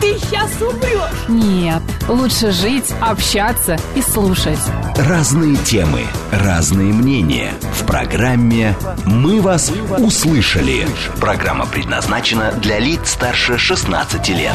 ты сейчас умрешь. Нет, лучше жить, общаться и слушать. Разные темы, разные мнения. В программе «Мы вас услышали». Программа предназначена для лиц старше 16 лет.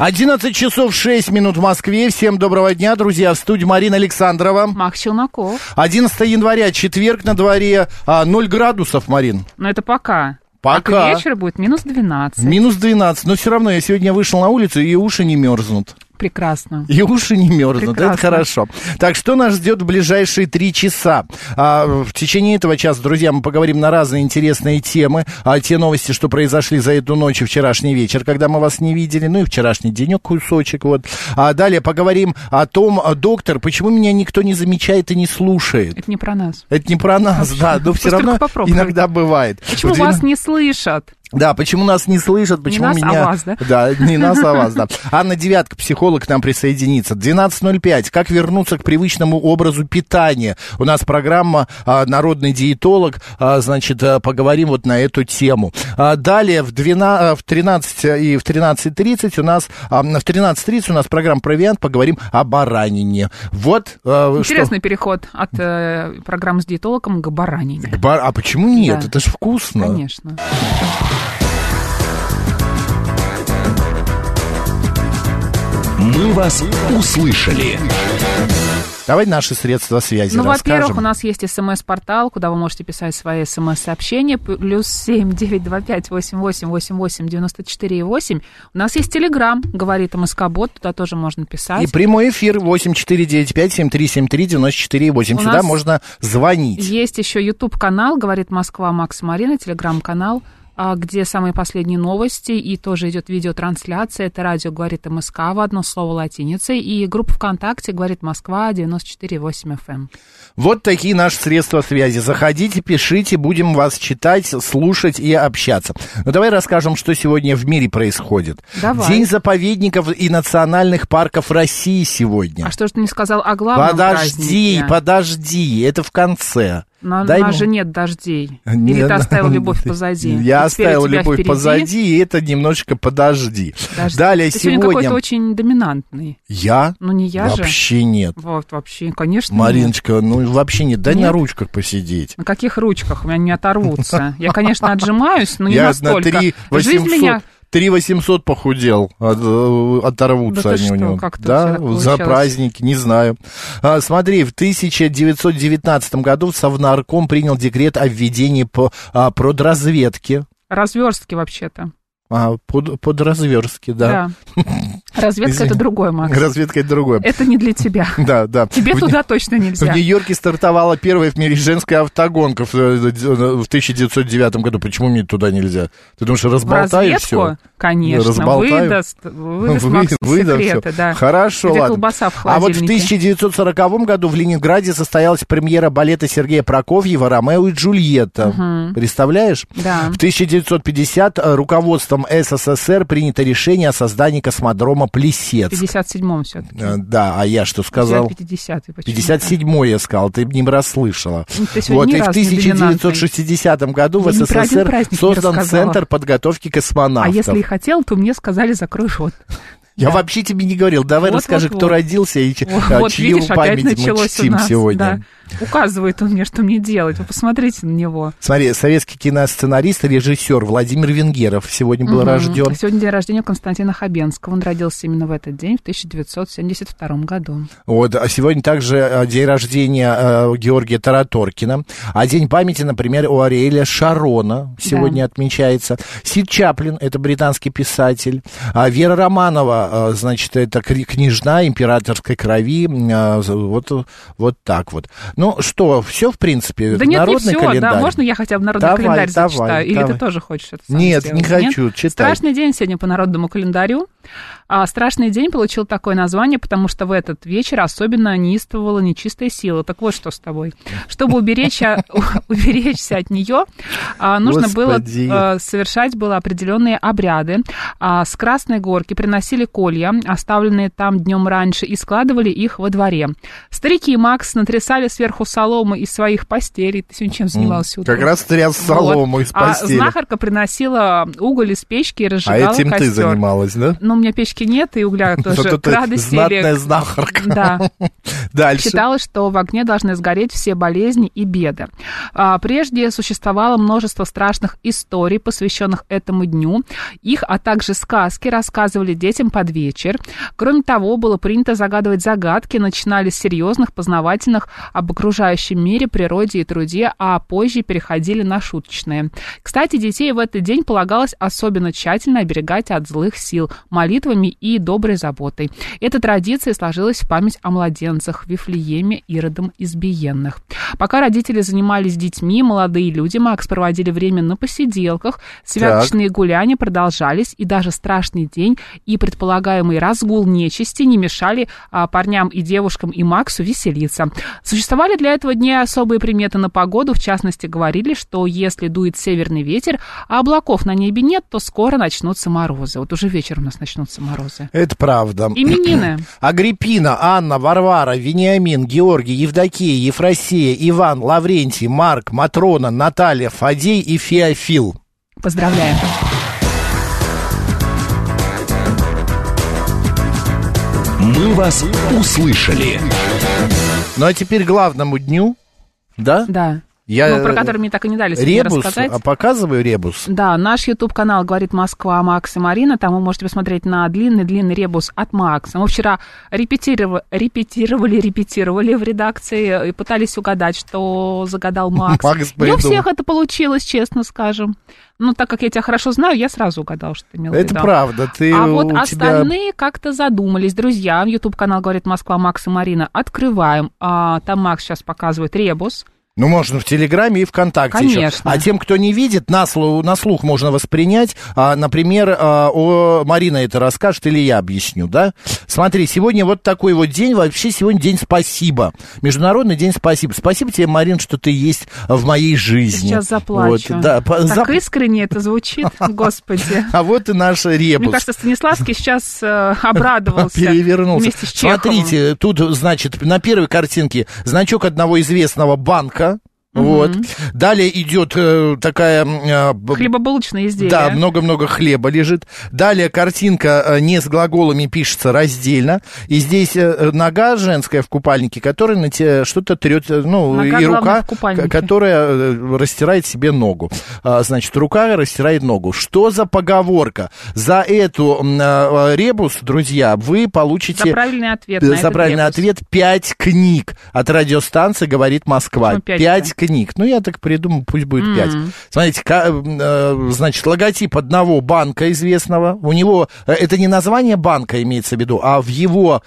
11 часов 6 минут в Москве. Всем доброго дня, друзья. В студии Марина Александрова. Мах Челноков. 11 января, четверг на дворе. А, 0 градусов, Марин. Но это пока. Пока. А к вечеру будет минус 12. Минус 12. Но все равно я сегодня вышел на улицу, и уши не мерзнут. Прекрасно. И уши не мерзнут, Прекрасно. это хорошо. Так, что нас ждет в ближайшие три часа? А, в течение этого часа, друзья, мы поговорим на разные интересные темы. А, те новости, что произошли за эту ночь и вчерашний вечер, когда мы вас не видели. Ну и вчерашний денек кусочек. Вот. А далее поговорим о том, а, доктор, почему меня никто не замечает и не слушает. Это не про нас. Это не про нас, да, но все Пусть равно иногда бывает. Почему В вас не слышат? Да, почему нас не слышат, почему нас, а меня... вас, да? Да, не нас, а вас, да. Анна Девятка, психолог, к нам присоединится. 12.05. Как вернуться к привычному образу питания? У нас программа а, «Народный диетолог». А, значит, а, поговорим вот на эту тему. А, далее в, 12, а, в 13 и в 13.30 у нас... а, в 13.30 у нас программа «Провиант». Поговорим о баранине. Вот а, Интересный переход от э, программы с диетологом к баранине. что. Бар- А почему нет? Да. Это же вкусно. Конечно. «Мы вас услышали». Давай наши средства связи Ну, во-первых, у нас есть смс-портал, куда вы можете писать свои смс-сообщения. Плюс семь девять два пять восемь восемь восемь восемь девяносто четыре восемь. У нас есть телеграм, говорит МСК-бот, туда тоже можно писать. И прямой эфир 8495-7373-94-8. У Сюда нас можно звонить. Есть еще YouTube-канал, говорит Москва Макс Марина, телеграм-канал, где самые последние новости, и тоже идет видеотрансляция. Это радио «Говорит МСК» в одно слово латиницей, и группа ВКонтакте «Говорит Москва» 94,8 FM. Вот такие наши средства связи. Заходите, пишите, будем вас читать, слушать и общаться. Ну, давай расскажем, что сегодня в мире происходит. Давай. День заповедников и национальных парков России сегодня. А что ж ты не сказал о главном подожди, празднике? подожди, это в конце. Но Дай у нас ему- же нет дождей. Не, Или ты оставил любовь позади? Я оставил любовь впереди позади, и это немножечко подожди. дожди. Далее Ты сегодня сегодня... какой-то очень доминантный. Я? Ну, не я же. Вообще нет. Вот, вообще, конечно, нет. Мариночка, ну вообще нет, дай Нет? на ручках посидеть. На каких ручках? У меня не оторвутся. Я, конечно, отжимаюсь, но не Я настолько. на 3 Жизнь 800, меня... 3 800 похудел, от- э, оторвутся Да они у что, него. как у да, за праздники, не знаю. А, смотри, в 1919 году Совнарком принял декрет о введении по, а, продразведки. Разверстки вообще-то. А, под, подразверстки, да. Да. Разведка это другое, Макс. Разведка это другое. Это не для тебя. Да, да. Тебе В- туда точно В нельзя. Нью-Йорке стартовала первая в мире женская автогонка в, э, в 1909 году. Почему мне туда нельзя? Ты думаешь, В разболтаю разведку, все? конечно, Разболтаю? выдаст, выдаст Вы- Максу выдам секреты, да. Хорошо, Где ладно. колбаса в а вот в холодильнике. 1940 году в Ленинграде состоялась премьера балета Сергея Прокофьева «Ромео и Джульетта». Представляешь? Да. В 1950 э, руководством СССР принято решение о создании космодрома В Плесецк. 57-м все-таки. Э, Да, а я что сказал? 50-й почему-то. 57 я сказал, ты не расслышала. Ну, ты Вот, и в разу не 1960 году в Я СССР создан. Центр подготовки А космонавтов. если и хотел, то мне сказали, закрой рот. Я Да. вообще тебе не говорил. Давай Вот, расскажи, вот, кто вот. родился и а, Вот, чью видишь, память мы началось у чтим нас. сегодня. Да. Указывает он мне, что мне делать. Вы посмотрите на него. Смотри, советский киносценарист режиссер Владимир Венгеров сегодня был Мгм. рожден. Сегодня день рождения Константина Хабенского. Он родился именно в этот день, в 1972 году. Вот, а сегодня также э, день рождения э, Георгия Тараторкина. А день памяти, например, у Ариэля Шарона сегодня отмечается. Сид Чаплин, это британский писатель. А Вера Романова, а, а, значит, это княжна императорской крови, а, вот, вот так вот. Ну что, все в принципе, Да нет, не народный все, календарь. да, можно я хотя бы народный Давай, календарь давай, зачитаю? Или давай. ты тоже хочешь это Нет, сделать? не хочу, читай. Страшный день сегодня по народному календарю. А, страшный день получил такое название, потому что в этот вечер особенно неистовала нечистая сила. Так вот, что с тобой. Чтобы уберечься от нее, нужно было а, совершать было определенные обряды. А, С Красной горки приносили колья, оставленные там днем раньше, и складывали их во дворе. Старики Макс натрясали сверху соломы из своих постелей. Ты сегодня чем занимался утром? Как раз тряс солому Вот. из А постели. знахарка приносила уголь из печки и А разжигала этим ты костер. занималась, да? Ну, у меня печки нет, и угля тоже к ты радости знатная знахарка. Да. Дальше. Считалось, что в огне должны сгореть все болезни и беды. А, Прежде существовало множество страшных историй, посвященных этому дню. Их, а также сказки рассказывали детям под вечер. Кроме того, было принято загадывать загадки, начинали с серьезных, познавательных об окружающем мире, природе и труде, а позже переходили на шуточные. Кстати, детей в этот день полагалось особенно тщательно оберегать от злых сил молитвами и доброй заботой. Эта традиция сложилась в память о младенцах Вифлееме, Иродом избиенных. Пока родители занимались детьми, молодые люди Макс проводили время на посиделках, святочные гуляния продолжались, и даже страшный день и предполагаемый разгул нечисти не мешали а, парням и девушкам и Максу веселиться. Существовали для этого дня особые приметы на погоду, в частности, говорили, что если дует северный ветер, а облаков на небе нет, то скоро начнутся морозы. Вот уже вечером у нас начнутся морозы. Это правда. Именины. Агриппина, Анна, Варвара, Вениамин, Георгий, Евдокия, Ефросия, Иван, Лаврентий, Марк, Матрона, Наталья, Фадей и Феофил. Поздравляем. «Мы вас услышали». Ну а теперь к главному дню, да? Да. Я ну, про который мне так и не дали ребус, рассказать. а показываю ребус. Да, наш YouTube-канал «Говорит Москва» Макс и Марина. Там вы можете посмотреть на длинный-длинный ребус от Макса. Мы вчера репетировали, репетировали, репетировали в редакции и пытались угадать, что загадал Макс. Макс Не у всех это получилось, честно скажем. Ну, так как я тебя хорошо знаю, я сразу угадал, что ты имел Это виду. правда. Ты А вот тебя... остальные как-то задумались. Друзья, YouTube-канал «Говорит Москва» Макс и Марина. Открываем. А, там Макс сейчас показывает ребус. Ну, можно в Телеграме и ВКонтакте еще. Конечно. А тем, кто не видит, на, слух, на слух можно воспринять. А, например, а, о, Марина это расскажет или я объясню, да? Смотри, сегодня вот такой вот день, вообще сегодня день спасибо. Международный день спасибо. Спасибо тебе, Марин, что ты есть в моей жизни. Сейчас заплачу. Вот, да, Так зап- искренне это звучит, господи. А вот и наш ребус. Мне кажется, Станиславский сейчас э, обрадовался. Перевернулся. Смотрите, тут, значит, на первой картинке значок одного известного банка. Вот. Далее идет э, такая... э, б- Хлебобулочные изделия. Да, много-много хлеба лежит. Далее картинка э, не с глаголами пишется раздельно. И здесь э, нога женская в купальнике, которая на те что-то трет, э, ну, Нога, и рука, которая э, растирает себе ногу. А, Значит, рука растирает ногу. Что за поговорка? За эту э, ребус, друзья, вы получите... За правильный ответ За правильный ребус. ответ пять книг от радиостанции «Говорит Москва». Почему пять-то? Пять книг. Ну, я так придумал, пусть будет пять. Смотрите, ка- э, значит, логотип одного банка известного. У него, э, это не название банка имеется в виду, а в его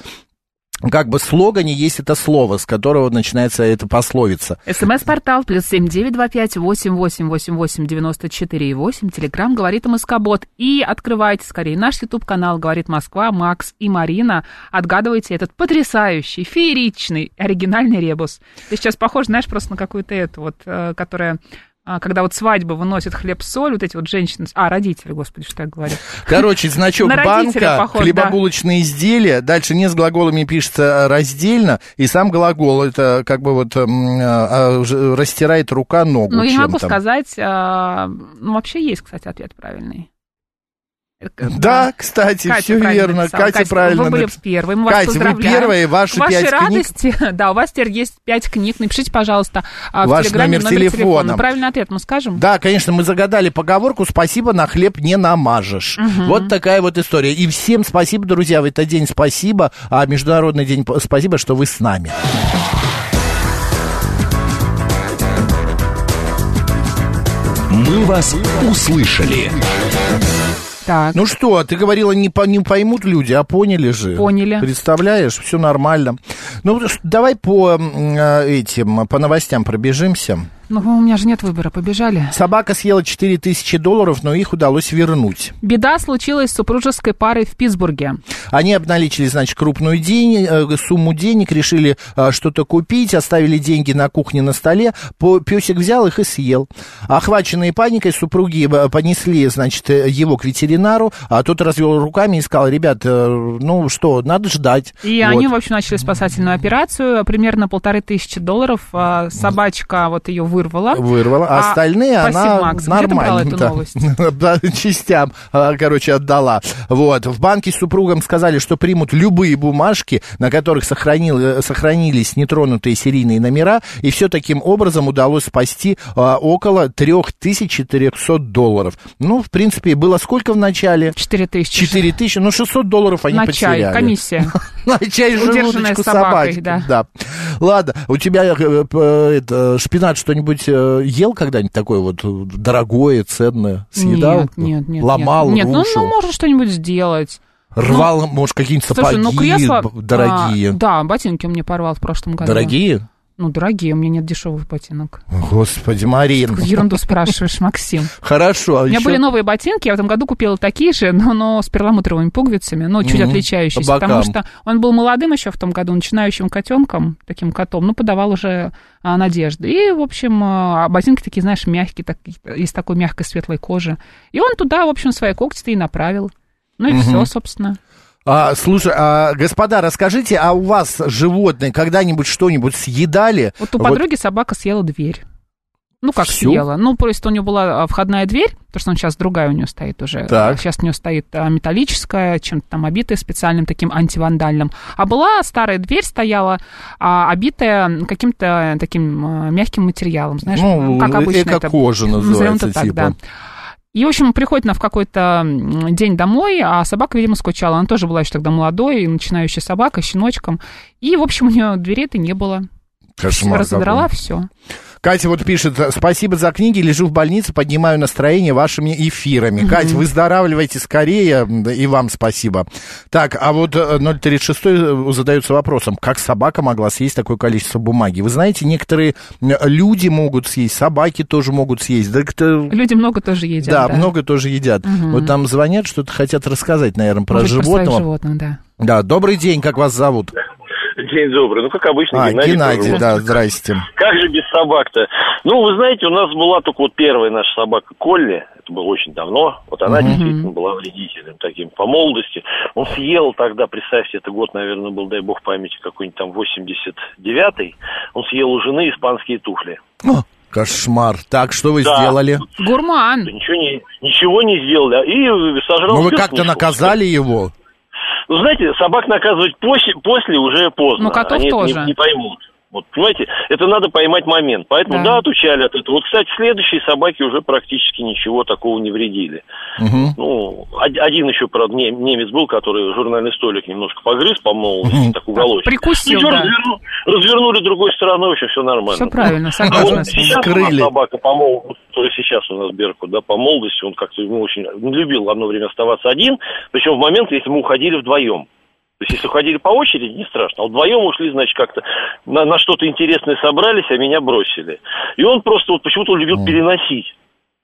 как бы слогане есть это слово, с которого начинается эта пословица. СМС-портал плюс семь девять два пять восемь восемь восемь восемь девяносто четыре и восемь. Телеграмм говорит Москобот. И открывайте скорее наш YouTube-канал «Говорит Москва». Макс и Марина. Отгадывайте этот потрясающий, фееричный, оригинальный ребус. Ты сейчас похож, знаешь, просто на какую-то эту вот, э, которая... а, Когда вот свадьба выносит хлеб-соль, вот эти вот женщины... А, родители, господи, что я говорю. Короче, значок банка, похож, хлебобулочные изделия. Дальше не с глаголами пишется раздельно. И сам глагол, это как бы вот м, а, а, растирает рука ногу Ну, я могу сказать... а, Ну, вообще есть, кстати, ответ правильный. Это- Да, кстати, Катя все верно. написала. Катя Катя, правильно Вы были первые, мы вас Катя, вы первые, ваши К вашей пять книг. радости, да, у вас теперь есть пять книг. Напишите, пожалуйста, а, в Ваш Телеграме номер телефона. Правильный ответ мы скажем? Да, конечно, мы загадали поговорку «Спасибо, на хлеб не намажешь». Вот такая вот история. И всем спасибо, друзья, в этот день спасибо, а Международный день спасибо, что вы с нами. «Мы вас услышали». Так. Ну что, ты говорила, не, по, не поймут люди, а поняли же. Поняли. Представляешь, все нормально. Ну, давай по э, этим, по новостям пробежимся. Ну, у меня же нет выбора, побежали. Собака съела 4000 долларов, но их удалось вернуть. Беда случилась с супружеской парой в Питтсбурге. Они обналичили, значит, крупную день, э, сумму денег, решили э, что-то купить, оставили деньги на кухне на столе, песик взял их и съел. Охваченные паникой супруги э, понесли, значит, его к ветеринару, а тот развел руками и сказал, ребят, ну что, надо ждать. И Вот. они, в общем, начали спасательную операцию. Примерно полторы тысячи долларов. А, Собачка вот ее вырвала. Вырвала, а, А, остальные спасибо, она Макс. Где ты брал нормально. эту новость? Частям, а, короче, отдала. Вот. В банке с супругом сказали, что примут любые бумажки, на которых сохранил, э, сохранились нетронутые серийные номера, и все таким образом удалось спасти а, около 3400 долларов. Ну, в принципе, было сколько в начале? 4 тысячи. 4000, ну 600 долларов они На потеряли. чай, комиссия. На чай желудочку собакой, да. Ладно, у тебя э, это, шпинат что-нибудь э, ел когда-нибудь такое вот э, дорогое, ценное? Съедал? Нет, нет, нет. Ломал, нет. Нет, ну, ну, можно что-нибудь сделать. Рвал, может, какие-нибудь Слушай, сапоги ну кресло... б- дорогие? а, да, ботинки у меня порвал в прошлом году. Дорогие? Ну, дорогие, у меня нет дешевых ботинок. Господи, Марин. Какую ерунду спрашиваешь, Максим. Хорошо. а У меня ещё- были новые ботинки, я в этом году купила такие же, но, но с перламутровыми пуговицами, но чуть Мгм, отличающиеся, по потому что он был молодым еще в том году, начинающим котенком, таким котом, ну, подавал уже а, надежды. И, в общем, а, ботинки такие, знаешь, мягкие, так, из такой мягкой светлой кожи. И он туда, в общем, свои когти и направил. Ну и все, собственно. А, слушай, а, господа, расскажите, а у вас животные когда-нибудь что-нибудь съедали? Вот у подруги собака съела дверь. Ну, как Всю? съела? Ну, просто у нее была а, входная дверь, потому что он сейчас другая у нее стоит уже. Так. Сейчас у нее стоит а, металлическая, чем-то там обитая специальным таким антивандальным. А была старая дверь, стояла, а, обитая каким-то таким а, мягким материалом, знаешь, Ну, как обычно это эко-кожа назовем называется, это так, типа. да. И, в общем, приходит она в какой-то день домой, а собака, видимо, скучала. Она тоже была еще тогда молодой, начинающая собака, щеночком. И, в общем, у нее дверей-то не было. Кошмар Разодрала какой. все. Катя вот пишет, спасибо за книги, лежу в больнице, поднимаю настроение вашими эфирами. Кать, выздоравливайте скорее, да, и вам спасибо. Так, а вот э, 036 задается вопросом, как собака могла съесть такое количество бумаги? Вы знаете, некоторые э, люди могут съесть, собаки тоже могут съесть. Да, кто- Люди много тоже едят. да, много тоже едят. Вот там звонят, что-то хотят рассказать, наверное, про Может быть, про животного. животных, да. Да, добрый день, как вас зовут? День добрый. Ну, как обычно, А, Геннадий. Геннадий, да, здрасте. Как же без собак-то? Ну, вы знаете, у нас была только вот первая наша собака Колли. Это было очень давно. Вот она действительно была вредителем таким по молодости. Он съел тогда, представьте, это год, наверное, был, дай бог памяти, какой-нибудь там 89-й. Он съел у жены испанские туфли. О, кошмар. Так, что вы Да. сделали? Гурман. Да Ничего не, ничего не сделали. а- И сожрал Ну, вы как-то наказали его? Ну, знаете, собак наказывать после, после уже поздно. Ну, котов Они тоже. не, не поймут. Вот, понимаете, это надо поймать момент. Поэтому, Да. да, отучали от этого. Вот, кстати, следующие собаки уже практически ничего такого не вредили. Мгм. Ну, од- один еще, правда, не- немец был, который журнальный столик немножко погрыз по молодости, так уголочек. Прикусил, Ничего, да. разверну- развернули другой стороной, в общем, все нормально. Все правильно, А согласна вот с вами. сейчас у Скрыли. нас собака по молодости, то есть сейчас у нас Беркут, да, по молодости, он как-то ну, очень любил одно время оставаться один, причем в момент, если мы уходили вдвоем. То есть, если уходили по очереди, не страшно. А вдвоем ушли, значит, как-то на, на что-то интересное собрались, а меня бросили. И он просто вот почему-то любил переносить.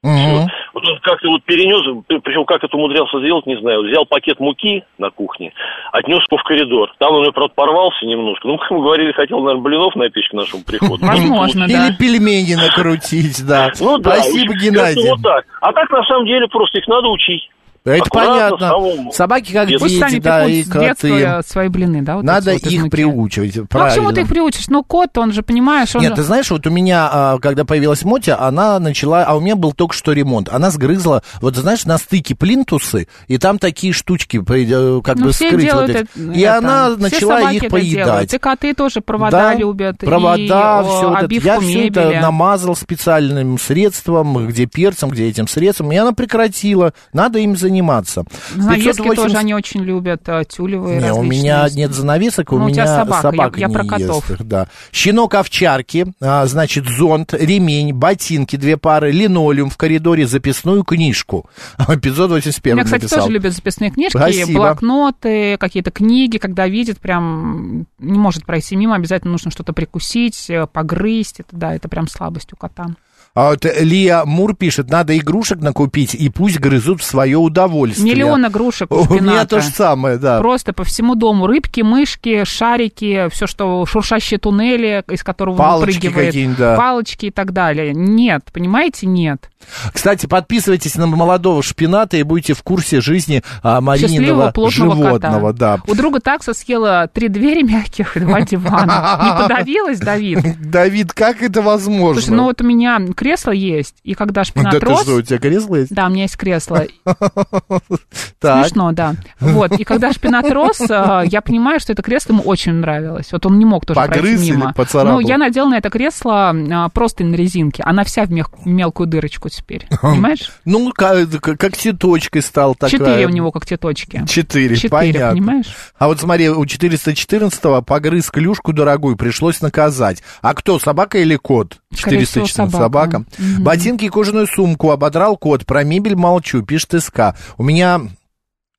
Мгм. Вот он как-то вот перенес, причем как это умудрялся сделать, не знаю. Взял пакет муки на кухне, отнес его в коридор. Там он, правда, порвался немножко. Ну, как мы говорили, хотел, наверное, блинов напечь к нашему приходу. Возможно, Или да. пельмени накрутить, да. Ну да, Спасибо, Геннадий. Вот так. А так, на самом деле, просто их надо учить. Это Аккуратно, понятно. самому. Собаки как сами дети, да, и коты. свои блины, да? вот Надо вот их приучивать, Ну, а к чему правильно. ты их приучишь? Ну, кот, он же, понимаешь, он Нет, же- ты знаешь, вот у меня, а, когда появилась Мотя, она начала, а у меня был только что ремонт, она сгрызла, вот знаешь, на стыке плинтусы, и там такие штучки, э, как Ну, бы все скрыть вот эти. это, И это. она Все начала их это делают. поедать. И коты тоже провода Да, любят. Провода, и, все вот это. Я все это мебели. намазал специальным средством, где перцем, где этим средством, и она прекратила. Надо им Ну, заниматься. Занавески 580 тоже они очень любят, э, тюлевые Не, у меня нет занавесок, у Ну, у меня собака, собака я- я про ест котов. их, да. Щенок овчарки, а, значит, зонт, ремень, ботинки, две пары, линолеум в коридоре, записную книжку. 581 У меня, кстати, написал. тоже любят записные книжки, Спасибо. блокноты, какие-то книги, когда видит, прям не может пройти мимо, обязательно нужно что-то прикусить, э, погрызть. Это, да, это прям слабость у кота. А вот Лия Мур пишет, надо игрушек накупить, и пусть грызут в свое удовольствие. Миллион игрушек у У меня то же самое, да. Просто по всему дому рыбки, мышки, шарики, все, что шуршащие туннели, из которого Палочки выпрыгивает, какие-нибудь, да. палочки и так далее. Нет, понимаете, нет. Кстати, подписывайтесь на молодого шпината и будете в курсе жизни а, Марининого животного. кота. Да. У друга такса съела три двери мягких и два дивана. Не подавилась, Давид? Давид, как это возможно? Слушай, ну вот у меня кресло есть, и когда шпинат да ты рос... что, у тебя кресло есть? Да, у меня есть кресло. Смешно, да. Вот, и когда шпинат рос, э, я понимаю, что это кресло ему очень нравилось. Вот он не мог тоже Погрыз пройти мимо. Ну, я надел на это кресло а, просто на резинке. Она вся в мелкую дырочку теперь. Понимаешь? Ну, как, как цветочкой стал такая. Четыре у него когтеточки. Четыре, Четыре, понятно. понимаешь? А вот смотри, у 414-го погрыз клюшку дорогую, пришлось наказать. А кто, собака или кот? Скорее всего, 414 собака. Мгм. Ботинки и кожаную сумку ободрал кот. Про мебель молчу, пишет СК. У меня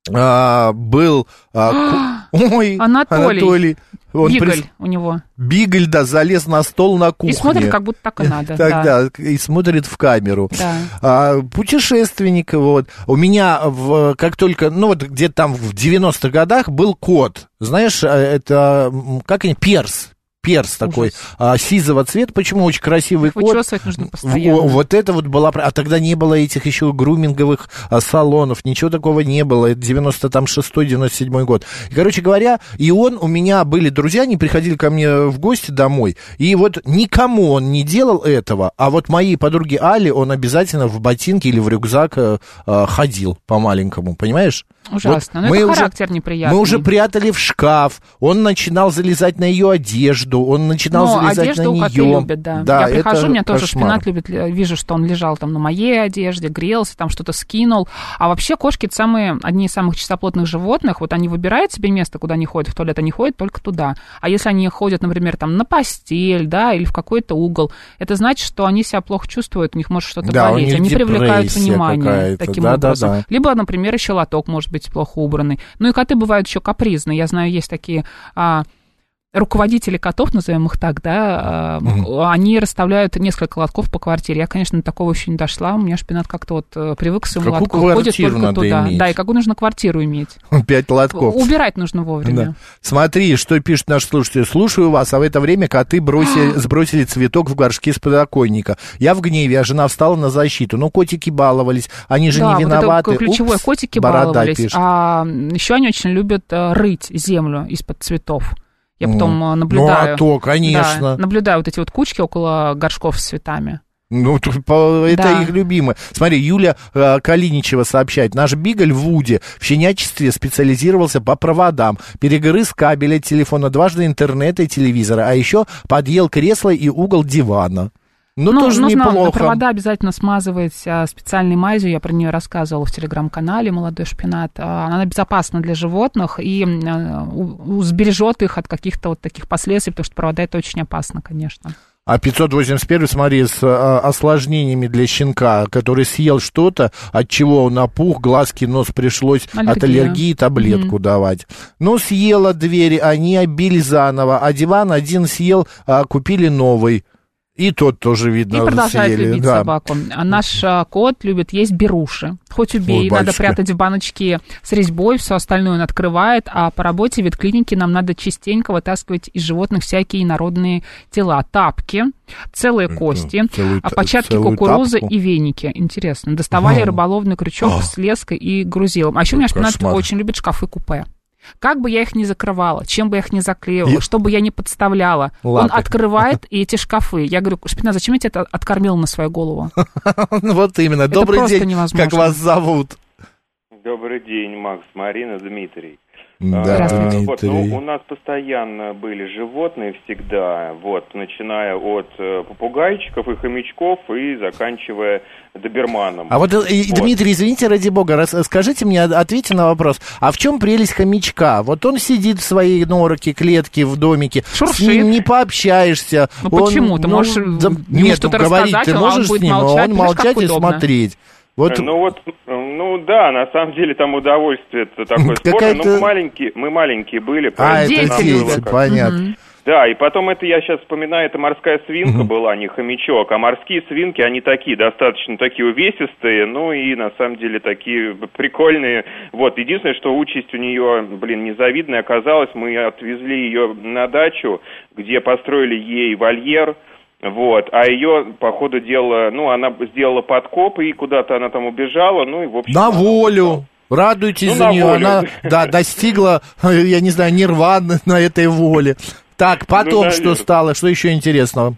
а, был... а, ку- Ой, Анатолий. Он Бигль прис- у него. Бигль, да, залез на стол на кухне. И смотрит, как будто так и надо. Так, да. и смотрит в камеру. Да. А, путешественник, вот. У меня, в, как только, ну, вот где-то там в 90-х годах был кот. Знаешь, а, это, как они, перс. Перс такой, а, сизого цвета. Почему очень красивый Их кот? нужно постоянно. Вот это вот была... А тогда не было этих еще груминговых а, салонов, ничего такого не было. Это 96-97 год. И, короче говоря, и он, у меня были друзья, они приходили ко мне в гости домой, и вот никому он не делал этого, а вот моей подруге Али он обязательно в ботинке или в рюкзак э, э, ходил по-маленькому, понимаешь? Ужасно. Вот Но это уже- характер неприятный. Мы уже прятали в шкаф, он начинал залезать на ее одежду, он начинал Но залезать Ну, одежду на нее. любят, да. Я прихожу, это у меня тоже кошмар. шпинат любит, э, вижу, что он лежал там на моей одежде, грелся, там что-то скинул. А вообще кошки это самые, одни из самых чистоплотных животных. Вот они выбирают себе место, куда они ходят в туалет, они ходят только туда. А если они ходят, например, там на постель, да, или в какой-то угол, это значит, что они себя плохо чувствуют, у них может что-то Да, болеть. Они привлекают внимание таким Да-да-да. образом. Либо, например, еще лоток может быть плохо убранный. Ну и коты бывают еще капризные. Я знаю, есть такие а, руководители котов, назовем их так, да, а, они расставляют несколько лотков по квартире. Я, конечно, до такого еще не дошла. У меня шпинат как-то вот э, привык к своему Какую лотку. Ходит квартиру только надо туда. иметь? Да, и какую нужно квартиру иметь. Пять лотков. Убирать нужно вовремя. Да. Смотри, что пишет наш слушатель. Слушаю вас, а в это время коты бросили, сбросили цветок в горшке с подоконника. Я в гневе, а жена встала на защиту. Ну, котики баловались, они же да, не вот виноваты. это ключевое. Упс, Котики баловались. пишет. А еще они очень любят э, рыть землю из-под цветов. Я потом э, наблюдаю. Ну, а то, конечно. Да, наблюдаю вот эти вот кучки около горшков с цветами. Ну, это Да. их любимое. Смотри, Юля э, Калиничева сообщает. Наш Бигль в Вуде в щенячестве специализировался по проводам. Перегрыз кабель от телефона, дважды интернета и телевизора. А еще подъел кресло и угол дивана. Ну, тоже нужно неплохо. провода обязательно смазывать а, специальной мазью. Я про нее рассказывала в телеграм-канале «Молодой шпинат». А, Она безопасна для животных и а, сбережет их от каких-то вот таких последствий, потому что провода это очень опасно, конечно. А 581, смотри, с осложнениями для щенка, который съел что-то, от чего он опух, глазки, нос пришлось от Аллергия. аллергии таблетку давать. Ну, съела двери, они обили заново, а диван один съел, а купили новый. И тот тоже, видно, И продолжает съели. любить да. собаку. А наш а, кот любит есть беруши. Хоть убей, Ой, надо батюшка. прятать в баночки с резьбой, все остальное он открывает, а по работе в ветклинике нам надо частенько вытаскивать из животных всякие народные тела. Тапки, целые кости, целую а початки кукурузы тапку? и веники. Интересно. Доставали Ага. рыболовный крючок А. с леской и грузилом. А еще у меня шпинат очень любит шкафы-купе. Как бы я их ни закрывала, чем бы я их ни заклеивала, И- что бы я ни подставляла, он Лапы. открывает и эти шкафы. Я говорю, Шпина, зачем я тебя это откормила на свою голову? Ну, Вот именно. Добрый просто день. невозможно. Как вас зовут? Добрый день, Макс, Марина, Дмитрий. Да. Вот, ну, у нас постоянно были животные всегда, вот, начиная от э, попугайчиков и хомячков и заканчивая доберманом. А вот, э, и, Вот. Дмитрий, извините, ради бога, рас- скажите мне, ответьте на вопрос, а в чем прелесть хомячка? Вот он сидит в своей норке, клетке, в домике, с Шуршит. ним не пообщаешься. Ну, Он, почему? Ты можешь, ему нет, что-то ну, говорить рассказать, ты а он можешь будет с ним, а молчать. он молчать и удобно. смотреть. Вот, Ну вот, ну да, на самом деле там удовольствие это такое. Спорное. Какая-то- Ну, мы маленькие, мы маленькие были, а, это Дети понятно. Да, и потом это я сейчас вспоминаю, это морская свинка была, не хомячок, а морские свинки, они такие, достаточно такие увесистые, ну и на самом деле такие прикольные. Вот, единственное, что участь у нее, блин, незавидная оказалась, мы отвезли ее на дачу, где построили ей вольер, вот, а ее, по ходу дела, ну, она сделала подкоп, и куда-то она там убежала, ну, и, в общем... На волю. Радуйтесь Ну, за нее. волю. Она, да, достигла, я не знаю, нирваны на этой воле. Так, потом что наверное. стало? Что еще интересного?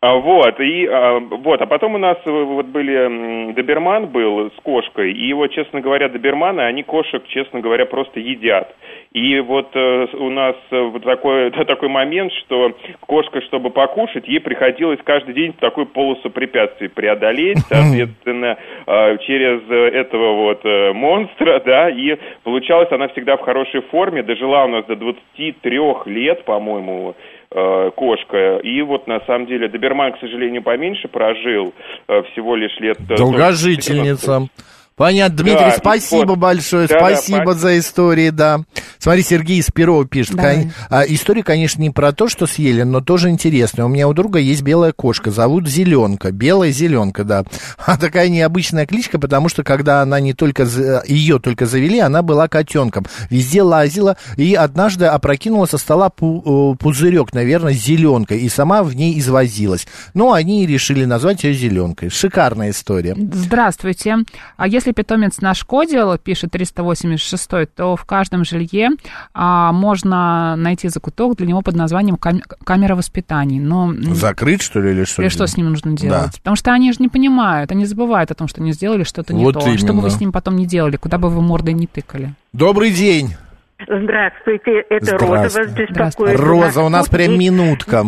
А, Вот, и а, вот, а потом у нас э, вот были доберман был с кошкой, и вот, честно говоря, доберманы, они кошек, честно говоря, просто едят. И вот э, у нас э, вот такой, такой момент, что кошка, чтобы покушать, ей приходилось каждый день такую полосу препятствий преодолеть, соответственно, э, через э, этого вот э, монстра, да, и получалось она всегда в хорошей форме, дожила у нас до 23 лет, по-моему, э, кошка. И вот на самом деле Доберман, к сожалению, поменьше прожил, всего лишь лет... Долгожительница. 14. Понятно, Дмитрий, Да, спасибо вот. большое, Да, да, спасибо спасибо. за истории, да. Смотри, Сергей из Перова пишет. Кон- а, история, конечно, не про то, что съели, но тоже интересная. У меня у друга есть белая кошка, зовут Зеленка. Белая Зеленка, да. А такая необычная кличка, потому что когда она не только за- ее только завели, она была котенком. Везде лазила и однажды опрокинула со стола пу- э, пузырек, наверное, с зеленкой, и сама в ней извозилась. Ну, они и решили назвать ее Зеленкой. Шикарная история. Здравствуйте. А если питомец нашкодил, пишет 386, то в каждом жилье а, можно найти закуток для него под названием кам- камера воспитаний. Но Закрыть, что ли, или что? или что с ним нужно делать? Да. Потому что они же не понимают, они забывают о том, что они сделали что-то не Вот то. Что бы именно. вы с ним потом не делали, куда бы вы мордой не тыкали. Добрый день. Здравствуйте, это Здравствуйте. Роза вас беспокоит. Роза, у нас прям минутка.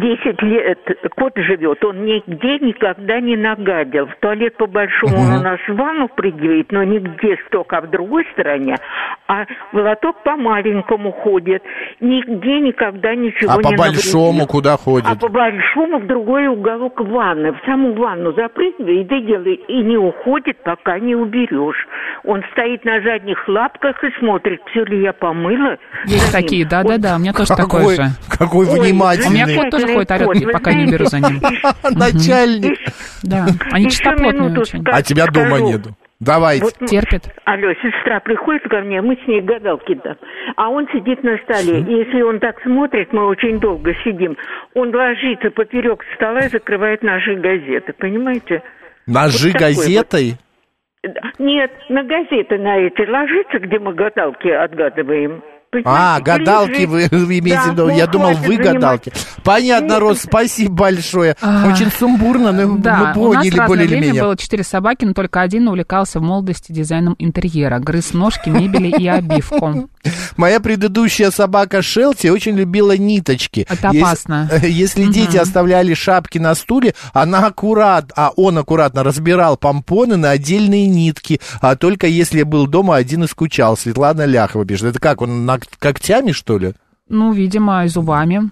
10 лет кот живет, он нигде никогда не нагадил. В туалет по-большому он у нас ванну придвигает, но нигде столько, а в другой стороне. А в лоток по-маленькому ходит. Нигде никогда ничего А не по большому навредил. куда ходит? А по большому в другой уголок ванны, в саму ванну запрыгивает и делает, и не уходит, пока не уберешь. Он стоит на задних лапках и смотрит, все ли я помыла. Есть такие, да-да-да, у меня тоже такой Какой, же. какой Ой, внимательный. У меня кот тоже ходит, орет, Кот, пока не беру за ним. Начальник. Да, они чистоплотные очень. А тебя дома нету. Давайте. Вот м- Терпит. Алло, сестра приходит ко мне, мы с ней гадалки там, а он сидит на столе. И если он так смотрит, мы очень долго сидим, он ложится поперек стола и закрывает наши газеты, понимаете? Ножи вот газетой? Нет, на газеты на эти ложится, где мы гадалки отгадываем. А, гадалки вы имеете Да, в виду. ну, Я думал, вы гадалки. Понятно. Рос, спасибо большое. А, Очень сумбурно, но Да, мы поняли более или менее. было четыре собаки, но только один увлекался в молодости дизайном интерьера. Грыз ножки, мебели и обивку. Моя предыдущая собака Шелти очень любила ниточки. Это Если- опасно. Если дети оставляли шапки на стуле, она аккурат, а он аккуратно разбирал помпоны на отдельные нитки, а только если был дома один и скучал. Светлана Ляхова пишет. Это как, он ног- когтями, что ли? Ну, видимо, и зубами.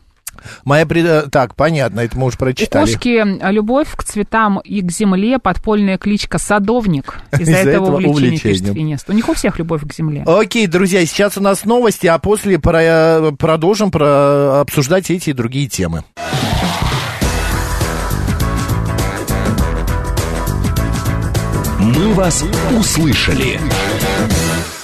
Моя пред... э, Так, понятно, это мы уже У прочитали. кошки а, любовь к цветам и к земле, подпольная кличка садовник. Из-за Из-за этого этого увлечения, пишет увлечения. У них у всех любовь к земле. Окей, друзья, сейчас у нас новости, а после про- продолжим про... обсуждать эти и другие темы. «Мы вас услышали».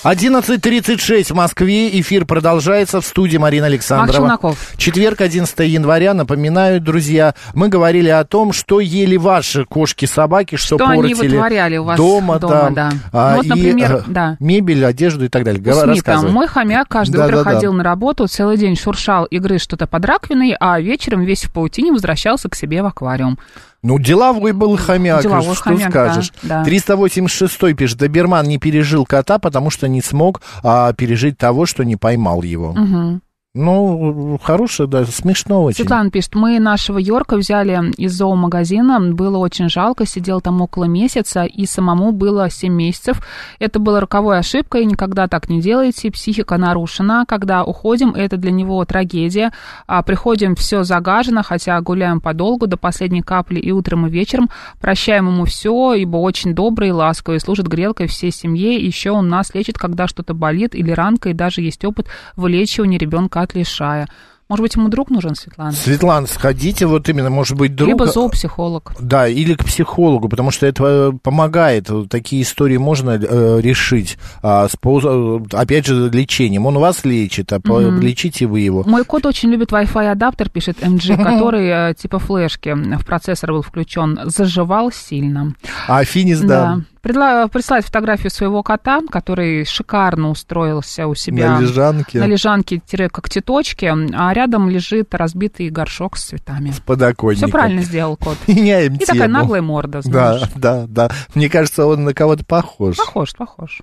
11.36 в Москве. Эфир продолжается в студии Марина Александрова. Марк Челноков. Четверг, 11 января. Напоминаю, друзья, мы говорили о том, что ели ваши кошки-собаки, что, Что они портили вытворяли у вас дома, дома, да. А, Ну вот, и, например, э, да. мебель, одежду и так далее. У Говор- Смита. Рассказывай. Мой хомяк каждое Да, утро да, да. ходил на работу, целый день шуршал и грыз что-то под раковиной, а вечером весь в паутине возвращался к себе в аквариум. Ну, деловой был хомяк, Деловой что хомяк, скажешь. да, да. 386 пишет, Доберман не пережил кота, потому что не смог а, пережить того, что не поймал его. Мгм. Ну, хорошее, да, смешно очень. Светлана пишет, мы нашего Йорка взяли из зоомагазина, было очень жалко, сидел там около месяца, и самому было 7 месяцев. Это была роковой ошибкой, никогда так не делайте, психика нарушена. Когда уходим, это для него трагедия. А приходим, все загажено, хотя гуляем подолгу, до последней капли и утром, и вечером. Прощаем ему все, ибо очень добрый и ласковый, служит грелкой всей семье. Еще он нас лечит, когда что-то болит или ранка, и даже есть опыт вылечивания ребенка от лишая. Может быть, ему друг нужен, Светлана? Светлана, сходите вот именно, может быть, друг... Либо зоопсихолог. Да, или к психологу, потому что это э, помогает. Такие истории можно э, решить. А, э, опять же, лечением. Он вас лечит, а Мгм. лечите вы его. Мой кот очень любит Wi-Fi адаптер, пишет MG, который э, типа флешки в процессор был включен, заживал сильно. А Финис, да, Предла- Прислать фотографию своего кота, который шикарно устроился у себя на лежанке, на лежанке-когтеточке, а рядом лежит разбитый горшок с цветами. подоконником. Все правильно сделал кот. Меняем И тему. такая наглая морда, знаешь. Да, да, да. Мне кажется, он на кого-то похож. Похож, похож.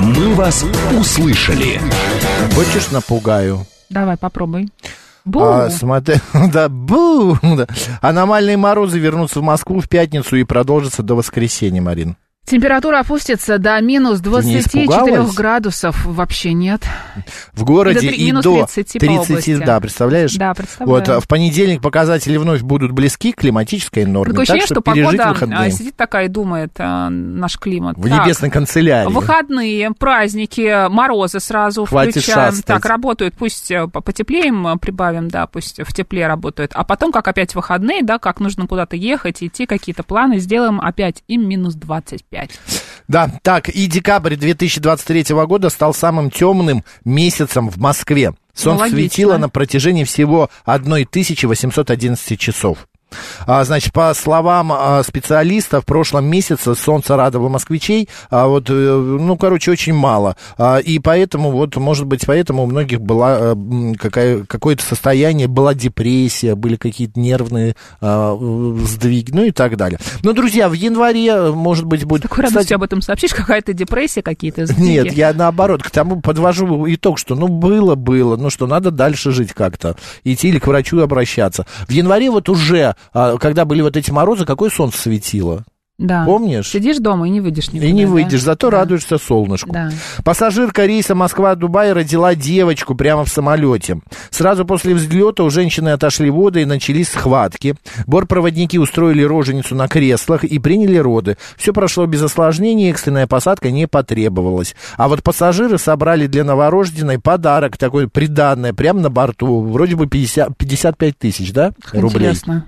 «Мы вас услышали». Хочешь, напугаю? Давай, попробуй. Бу! А, смотри, да, бу! да. Аномальные морозы вернутся в Москву в пятницу и продолжатся до воскресенья, Марин. Температура опустится до минус не 24 испугалась? градусов. Вообще нет. В городе И до три- и минус до 30 по области. да, представляешь? Да, представляю. Вот, а в понедельник показатели вновь будут близки к климатической норме. Такое так ощущение, что, что пережить погода выходные. а, сидит такая и думает, а, наш климат. В Так, небесной канцелярии. Выходные, праздники, морозы сразу Хватит включаем. шастать. Так, работают, пусть э, по- потеплее им э, прибавим, да, пусть в тепле работают. А потом, как опять выходные, да, как нужно куда-то ехать, идти, какие-то планы, сделаем опять им минус 25. Да, так, и декабрь 2023 года стал самым темным месяцем в Москве. Солнце логично. светило на протяжении всего 1811 часов. А, значит, по словам а, специалистов, в прошлом месяце солнце радовало москвичей, а вот, э, ну, короче, очень мало. А, и поэтому, вот, может быть, поэтому у многих была э, какая, какое-то состояние, была депрессия, были какие-то нервные э, сдвиги, ну и так далее. Но, друзья, в январе, может быть, будет... Такой кстати, радостью об этом сообщишь, какая-то депрессия, какие-то сдвиги. нет, я наоборот, к тому подвожу итог, что ну было, было, ну что, надо дальше жить как-то, идти или к врачу обращаться. В январе вот уже, а, когда были вот эти морозы, какое солнце светило? Да. Помнишь? Сидишь дома и не выйдешь никуда. И не да? выйдешь, зато Да. радуешься солнышку. Да. Пассажирка рейса Москва-Дубай родила девочку прямо в самолете. Сразу после взлета у женщины отошли воды и начались схватки. Бортпроводники устроили роженицу на креслах и приняли роды. Все прошло без осложнений, экстренная посадка не потребовалась. А вот пассажиры собрали для новорожденной подарок, такой приданное, прямо на борту. Вроде бы 50, 55 тысяч, да, рублей? Интересно.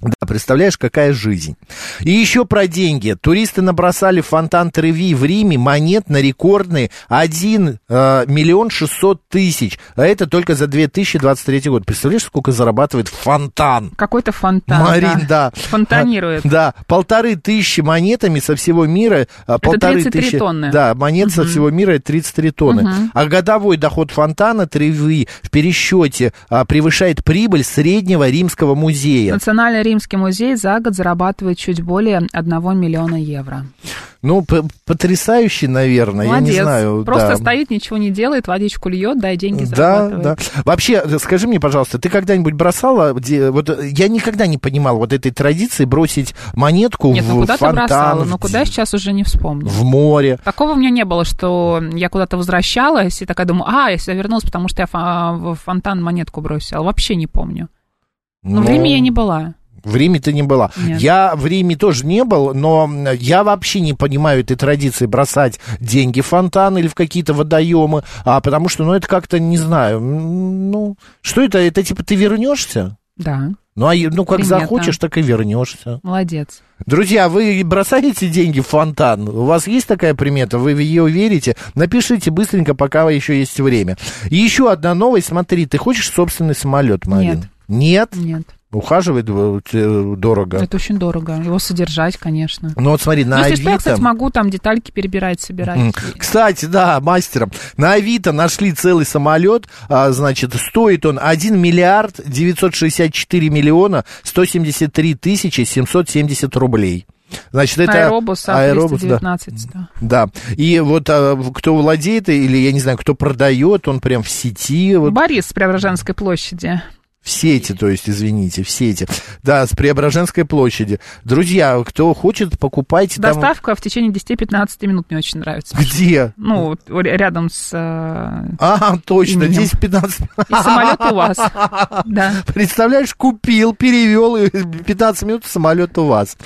Да, представляешь, какая жизнь. И еще про деньги. Туристы набросали в фонтан Треви в Риме монет на рекордные 1 э, миллион 600 тысяч. А это только за 2023 год. Представляешь, сколько зарабатывает фонтан? Какой-то фонтан. Марин, да. Фонтанирует. Да, полторы тысячи монетами со всего мира. а, полторы 33 тысячи, тонны. Да, монет со всего мира это 33 тонны. Мгм. А годовой доход фонтана Треви в пересчете а, превышает прибыль среднего римского музея. Национальный римский музей за год зарабатывает чуть более 1 миллиона евро. Ну, потрясающе, наверное, Молодец. я не знаю. Просто да. стоит, ничего не делает, водичку льет, да, и деньги Да, зарабатывает. да. Вообще, скажи мне, пожалуйста, ты когда-нибудь бросала, вот я никогда не понимал вот этой традиции бросить монетку Нет, в ну куда ты фонтан, бросала? в Ну куда сейчас уже не вспомню. в море. Такого у меня не было, что я куда-то возвращалась и такая думаю, а, я сюда вернулась, потому что я в фонтан монетку бросила. Вообще не помню. Но в Ну, Риме я не была. В Риме ты не была. Нет. Я в Риме тоже не был, но я вообще не понимаю этой традиции бросать деньги в фонтан или в какие-то водоемы, а потому что, ну, это как-то, не знаю, ну, что это? Это типа ты вернешься? Да, Ну, а, ну, как Примета. захочешь, так и вернешься. молодец. Друзья, вы бросаете деньги в фонтан? У вас есть такая примета? Вы в ее верите? Напишите быстренько, пока еще есть время. И еще одна новость. Смотри, ты хочешь собственный самолет, Марин? Нет. Нет? Нет. Ухаживает э, дорого. Это очень дорого. Его содержать, конечно. Ну вот смотри, на Ну, если что, я, Авито... кстати, могу там детальки перебирать, собирать. Кстати, да, мастером. На Авито нашли целый самолет, а, значит, стоит он 1 миллиард 964 миллиона 173 тысячи 770 рублей. Значит, это... Аэробус аэробус, да. А319, да. Да, и вот а, кто владеет, или, я не знаю, кто продает, он прям в сети, вот Борис с Преображенской площади. В сети, то есть, извините, в сети. Да, с Преображенской площади. Друзья, кто хочет, покупайте там... Доставка в течение 10-15 минут мне очень нравится. Где? Ну, рядом с... э, А, точно, Именем. 10-15 И самолет у вас. Да. Представляешь, купил, перевел, и 15 минут самолет у вас.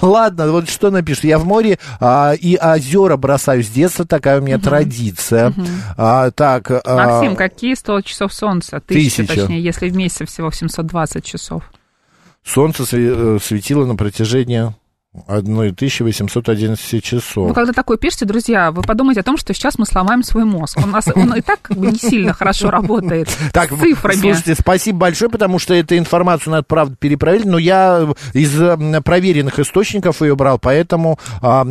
Ладно, вот что напишет. Я в море а, и озера бросаю с детства, такая у меня традиция. А, так, а, Максим, какие 100 часов солнца? Тысяча, Тысяча. точнее, если в месяце всего 720 часов. солнце э, светило на протяжении 1811 часов. Вы когда такое пишете, друзья, вы подумайте о том, что сейчас мы сломаем свой мозг. Он, нас, он и так как бы не сильно хорошо работает Так, с цифрами. слушайте, спасибо большое, потому что эту информацию надо, правда, перепроверить, но я из м, проверенных источников ее брал, поэтому, а,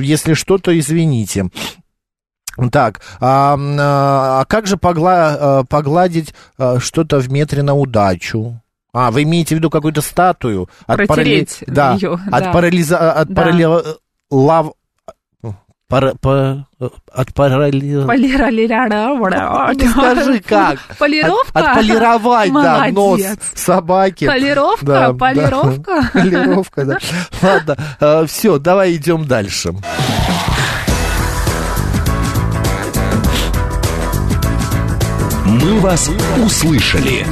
если что, то извините. Так, а, м, а как же погла- а, погладить а, что-то в метре на удачу? А, вы имеете в виду какую-то статую? Протереть да, её, от да. парализа... От Да. парали- лав... пара- по- От. Полировка. Скажи как? Полировка? От- отполировать, да, нос Молодец. собаки. Полировка, Да, да. полировка. Полировка, да. Ладно, все, давай идем дальше. «Мы вас услышали».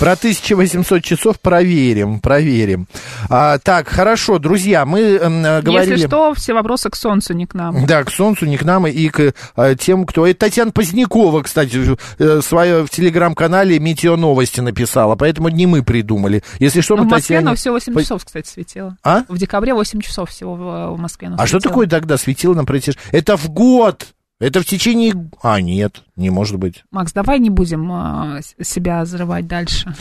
Про 1800 часов проверим, проверим. А, так, хорошо, друзья, мы м, э, говорили... Если что, все вопросы к Солнцу, не к нам. Да, к Солнцу, не к нам и к э, тем, кто... Это Татьяна Позднякова, кстати, э, свое в телеграм-канале «Метео новости» написала, поэтому не мы придумали. Если что, Но мы в Москве Татьяне... всего 8 По- часов, кстати, светило. А? В декабре 8 часов всего в, в Москве А что светило. такое тогда светило на протяжении... Это в год! Это в течение... А, нет, не может быть. Макс, давай не будем э, себя взрывать дальше.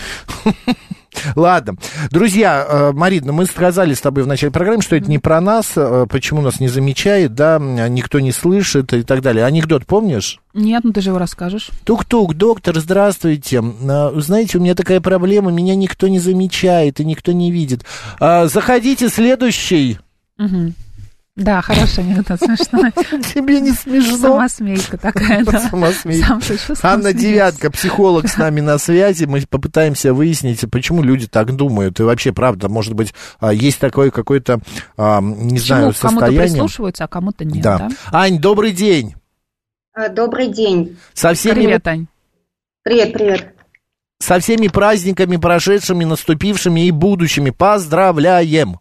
Ладно. Друзья, э, Марина, мы сказали с тобой в начале программы, что это не про нас, э, почему нас не замечает, да, м, никто не слышит и так далее. Анекдот помнишь? Нет, ну ты же его расскажешь. Тук-тук, доктор, здравствуйте. А, Знаете, у меня такая проблема, меня никто не замечает и никто не видит. А, Заходите, следующий. Мгм. Да, хороший анекдот, смешной. Тебе не смешно? Самосмейка такая, да. Самосмейка. Анна. Девятка, психолог с нами на связи. Мы попытаемся выяснить, почему люди так думают. И вообще, правда, может быть, а, есть такое какое-то, а, не знаю, Почему кому-то состояние. прислушиваются, а кому-то нет, Да. да? Ань, добрый день. Э, Добрый день. Со всеми, Привет, Ань. Привет, привет. со всеми праздниками, прошедшими, наступившими и будущими. Поздравляем.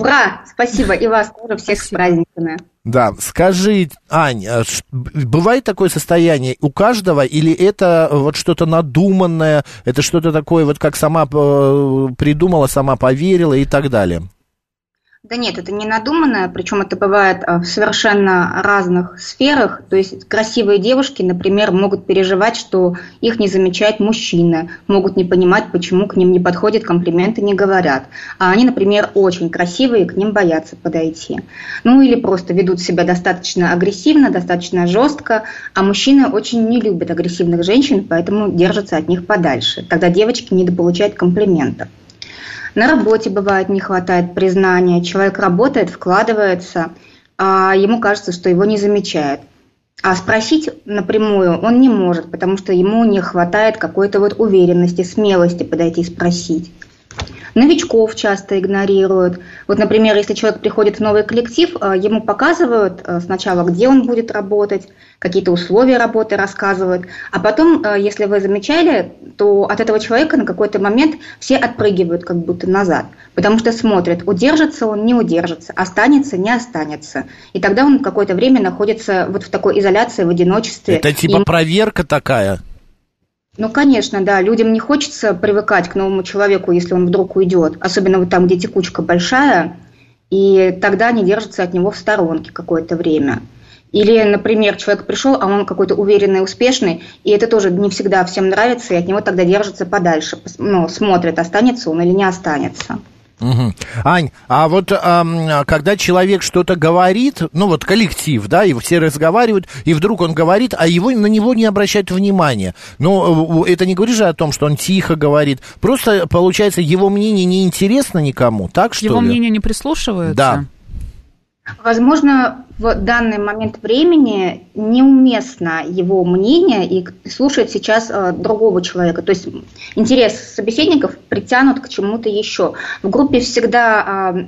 Ура! Спасибо. И вас тоже всех с праздниками. Да, скажи, Ань, а бывает такое состояние у каждого, или это вот что-то надуманное, это что-то такое, вот как сама э, придумала, сама поверила и так далее? Да нет, это не надуманное, причем это бывает а, в совершенно разных сферах. То есть красивые девушки, например, могут переживать, что их не замечает мужчина, могут не понимать, почему к ним не подходят, комплименты не говорят. А они, например, очень красивые, к ним боятся подойти. Ну или просто ведут себя достаточно агрессивно, достаточно жестко, а мужчины очень не любят агрессивных женщин, поэтому держатся от них подальше. Тогда девочки недополучают комплиментов. На работе бывает не хватает признания. Человек работает, вкладывается, а ему кажется, что его не замечают. А спросить напрямую он не может, потому что ему не хватает какой-то вот уверенности, смелости подойти и спросить. Новичков часто игнорируют. Вот, например, если человек приходит в новый коллектив, а, ему показывают а, сначала, где он будет работать, какие-то условия работы рассказывают, а потом, а, если вы замечали, то от этого человека на какой-то момент все отпрыгивают как будто назад, потому что смотрят, удержится он, не удержится, останется, не останется. И тогда он какое-то время находится вот в такой изоляции, в одиночестве. Это типа И- проверка такая? Ну, конечно, да. Людям не хочется привыкать к новому человеку, если он вдруг уйдет. Особенно вот там, где текучка большая. И тогда они держатся от него в сторонке какое-то время. Или, например, человек пришел, а он какой-то уверенный, успешный, и это тоже не всегда всем нравится, и от него тогда держатся подальше, ну, смотрят, останется он или не останется. Угу. Ань, а вот а, когда человек что-то говорит, ну вот коллектив, да, и все разговаривают, и вдруг он говорит, а его на него не обращают внимания. Но э, это не говорит же о том, что он тихо говорит. Просто, получается, его мнение не интересно никому, так что Его ли? мнение не прислушиваются? Да. Возможно, в данный момент времени неуместно его мнение и слушать сейчас э, другого человека. То есть интерес собеседников притянут к чему-то еще. В группе всегда, э,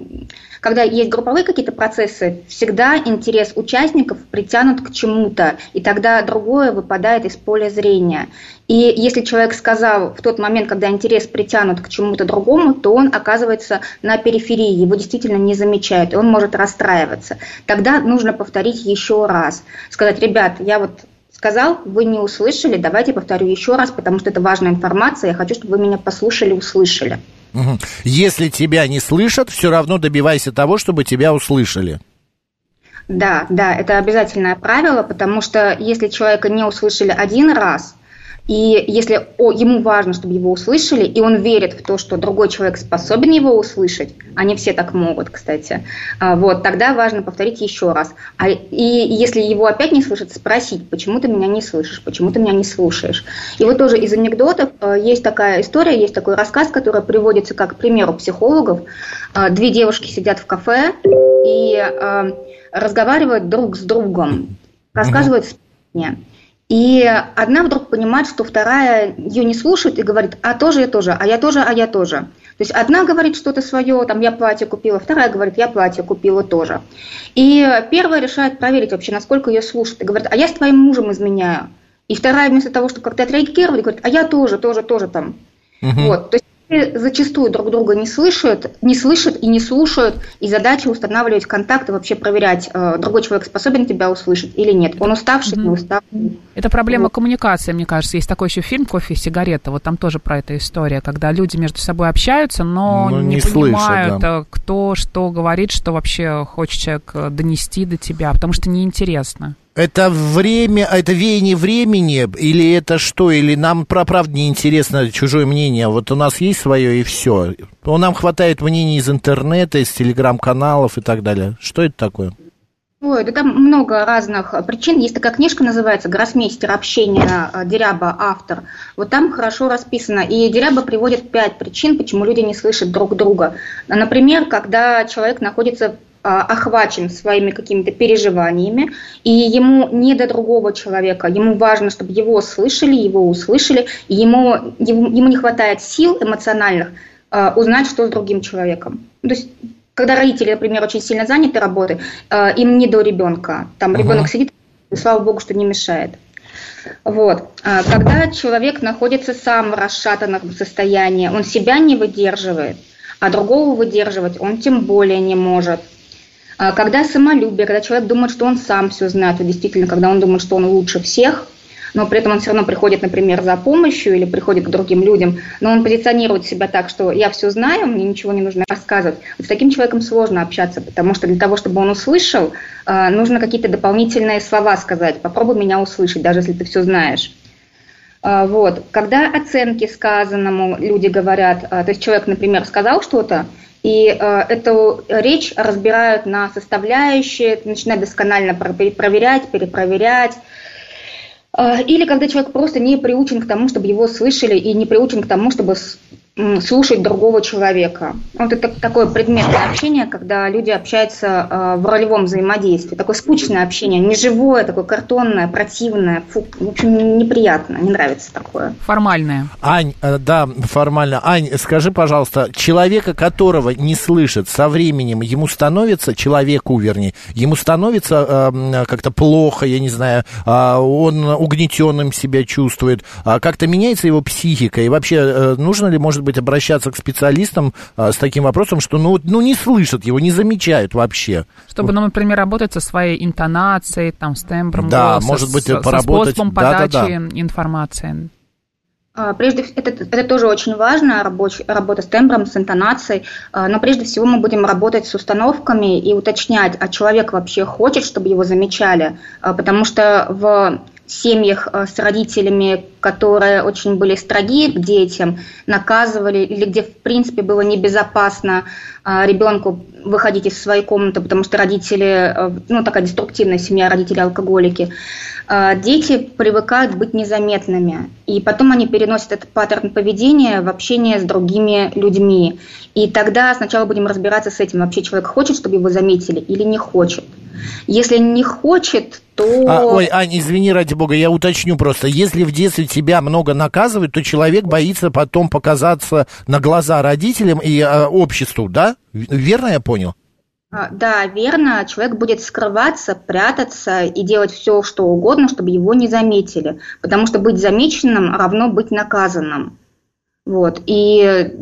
когда есть групповые какие-то процессы, всегда интерес участников притянут к чему-то, и тогда другое выпадает из поля зрения. И если человек сказал в тот момент, когда интерес притянут к чему-то другому, то он оказывается на периферии, его действительно не замечают, и он может расстраиваться. Тогда нужно повторить еще раз. Сказать, ребят, я вот сказал, вы не услышали, давайте повторю еще раз, потому что это важная информация, я хочу, чтобы вы меня послушали, услышали. Если тебя не слышат, все равно добивайся того, чтобы тебя услышали. Да, да, это обязательное правило, потому что если человека не услышали один раз, и если о, ему важно, чтобы его услышали, и он верит в то, что другой человек способен его услышать, они все так могут, кстати, а, вот, тогда важно повторить еще раз. А, и если его опять не слышат, спросить, почему ты меня не слышишь, почему ты меня не слушаешь. И вот тоже из анекдотов а, есть такая история, есть такой рассказ, который приводится как пример у психологов. А, две девушки сидят в кафе и разговаривают друг с другом, рассказывают сплетни. И одна вдруг понимает, что вторая ее не слушает и говорит, а тоже я тоже, а я тоже, а я тоже. То есть одна говорит что-то свое, там я платье купила, вторая говорит, я платье купила тоже. И первая решает проверить вообще, насколько ее слушает, и говорит, а я с твоим мужем изменяю. И вторая вместо того, чтобы как-то отреагировать, говорит, а я тоже, тоже, тоже там. Угу. Вот, то есть зачастую друг друга не слышат, не слышат и не слушают, и задача устанавливать контакты, вообще проверять, э, другой человек способен тебя услышать или нет. Он уставший, mm-hmm. не уставший. Это проблема вот. коммуникации, мне кажется. Есть такой еще фильм «Кофе и сигарета», вот там тоже про эту историю, когда люди между собой общаются, но, но не, не понимают, слышат, да. кто что говорит, что вообще хочет человек э, донести до тебя, потому что неинтересно. Это время, это веяние времени, или это что, или нам про правду не интересно чужое мнение, вот у нас есть свое и все. Нам хватает мнений из интернета, из телеграм-каналов и так далее. Что это такое? Ой, да там много разных причин. Есть такая книжка, называется «Гроссмейстер общения» Деряба, автор. Вот там хорошо расписано. И Деряба приводит пять причин, почему люди не слышат друг друга. Например, когда человек находится а, охвачен своими какими-то переживаниями, и ему не до другого человека, ему важно, чтобы его слышали, его услышали, и ему, ему, ему не хватает сил эмоциональных э, узнать, что с другим человеком. То есть когда родители, например, очень сильно заняты работой, э, им не до ребенка. Там uh-huh. ребенок сидит, и слава богу, что не мешает. Вот. А когда человек находится сам в расшатанном состоянии, он себя не выдерживает, а другого выдерживать он тем более не может. А когда самолюбие, когда человек думает, что он сам все знает, то действительно, когда он думает, что он лучше всех, но при этом он все равно приходит, например, за помощью или приходит к другим людям, но он позиционирует себя так, что я все знаю, мне ничего не нужно рассказывать. Вот с таким человеком сложно общаться, потому что для того, чтобы он услышал, а, нужно какие-то дополнительные слова сказать. Попробуй меня услышать, даже если ты все знаешь. А, вот. Когда оценки сказанному люди говорят, то есть человек, например, сказал что-то, и э, эту речь разбирают на составляющие, начинают досконально проверять, перепроверять. Э, или когда человек просто не приучен к тому, чтобы его слышали, и не приучен к тому, чтобы слушать другого человека. Вот это такое предметное общение, когда люди общаются э, в ролевом взаимодействии. Такое скучное общение, неживое, такое картонное, противное. Фу, в общем, неприятно, не нравится такое. Формальное. Ань, э, да, формально. Ань, скажи, пожалуйста, человека, которого не слышит, со временем ему становится, человеку, вернее, ему становится э, как-то плохо, я не знаю, э, он угнетенным себя чувствует, э, как-то меняется его психика, и вообще э, нужно ли, может быть, быть, обращаться к специалистам а, с таким вопросом, что ну, ну не слышат его, не замечают вообще. Чтобы, ну, например, работать со своей интонацией, там, с тембром да, голоса, может быть, с, поработать. со способом подачи да, да, да. информации. А, Прежде это, это тоже очень важно, рабоч- работа с тембром, с интонацией, А, но прежде всего мы будем работать с установками и уточнять, а человек вообще хочет, чтобы его замечали, А, потому что в семьях с родителями, которые очень были строги к детям, наказывали, или где, в принципе, было небезопасно а, ребенку выходить из своей комнаты, потому что родители, а, ну, такая деструктивная семья, родители алкоголики, а, дети привыкают быть незаметными, и потом они переносят этот паттерн поведения в общение с другими людьми. И тогда сначала будем разбираться с этим, вообще человек хочет, чтобы его заметили или не хочет. Если не хочет, то... А, ой, Ань, извини, ради бога, я уточню просто. Если в детстве тебя много наказывают, то человек боится потом показаться на глаза родителям и э, обществу, да? Верно я понял? А, Да, верно. Человек будет скрываться, прятаться и делать все, что угодно, чтобы его не заметили. Потому что быть замеченным равно быть наказанным. Вот. И